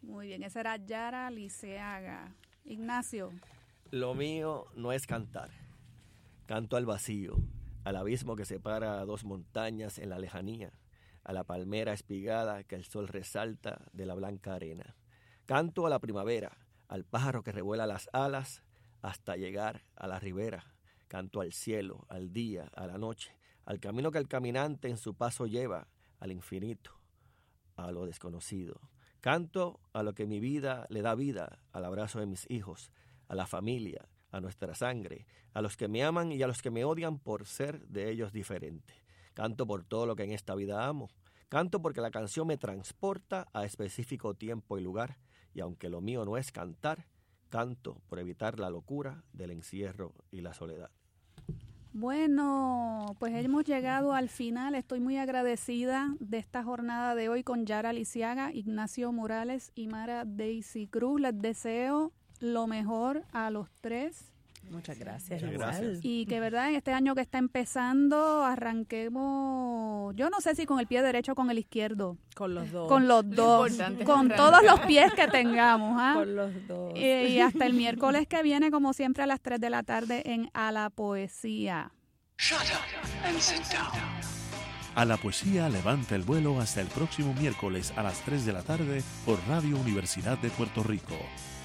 Speaker 1: Muy bien, esa era Yara Liceaga. Ignacio.
Speaker 3: Lo mío no es cantar. Canto al vacío, al abismo que separa dos montañas en la lejanía, a la palmera espigada que el sol resalta de la blanca arena. Canto a la primavera, al pájaro que revuela las alas hasta llegar a la ribera. Canto al cielo, al día, a la noche, al camino que el caminante en su paso lleva, al infinito, a lo desconocido. Canto a lo que mi vida le da vida, al abrazo de mis hijos, a la familia, a nuestra sangre, a los que me aman y a los que me odian por ser de ellos diferente. Canto por todo lo que en esta vida amo. Canto porque la canción me transporta a específico tiempo y lugar, y aunque lo mío no es cantar, canto por evitar la locura del encierro y la soledad.
Speaker 1: Bueno, pues hemos llegado al final. Estoy muy agradecida de esta jornada de hoy con Yara Lisiaga, Ignacio Morales y Mara Daisy Cruz. Les deseo lo mejor a los tres.
Speaker 2: Muchas gracias.
Speaker 3: Muchas
Speaker 2: igual.
Speaker 3: gracias.
Speaker 1: Y que verdad, en este año que está empezando, arranquemos, yo no sé si con el pie derecho o con el izquierdo,
Speaker 2: Con los dos.
Speaker 1: con los dos, con todos los pies que tengamos. ¿ah?
Speaker 2: Con los dos.
Speaker 1: Eh, y hasta el miércoles que viene, como siempre, a las 3 de la tarde en A la Poesía.
Speaker 5: Shut up and sit down.
Speaker 7: A la poesía levanta el vuelo hasta el próximo miércoles a las 3 de la tarde por Radio Universidad de Puerto Rico.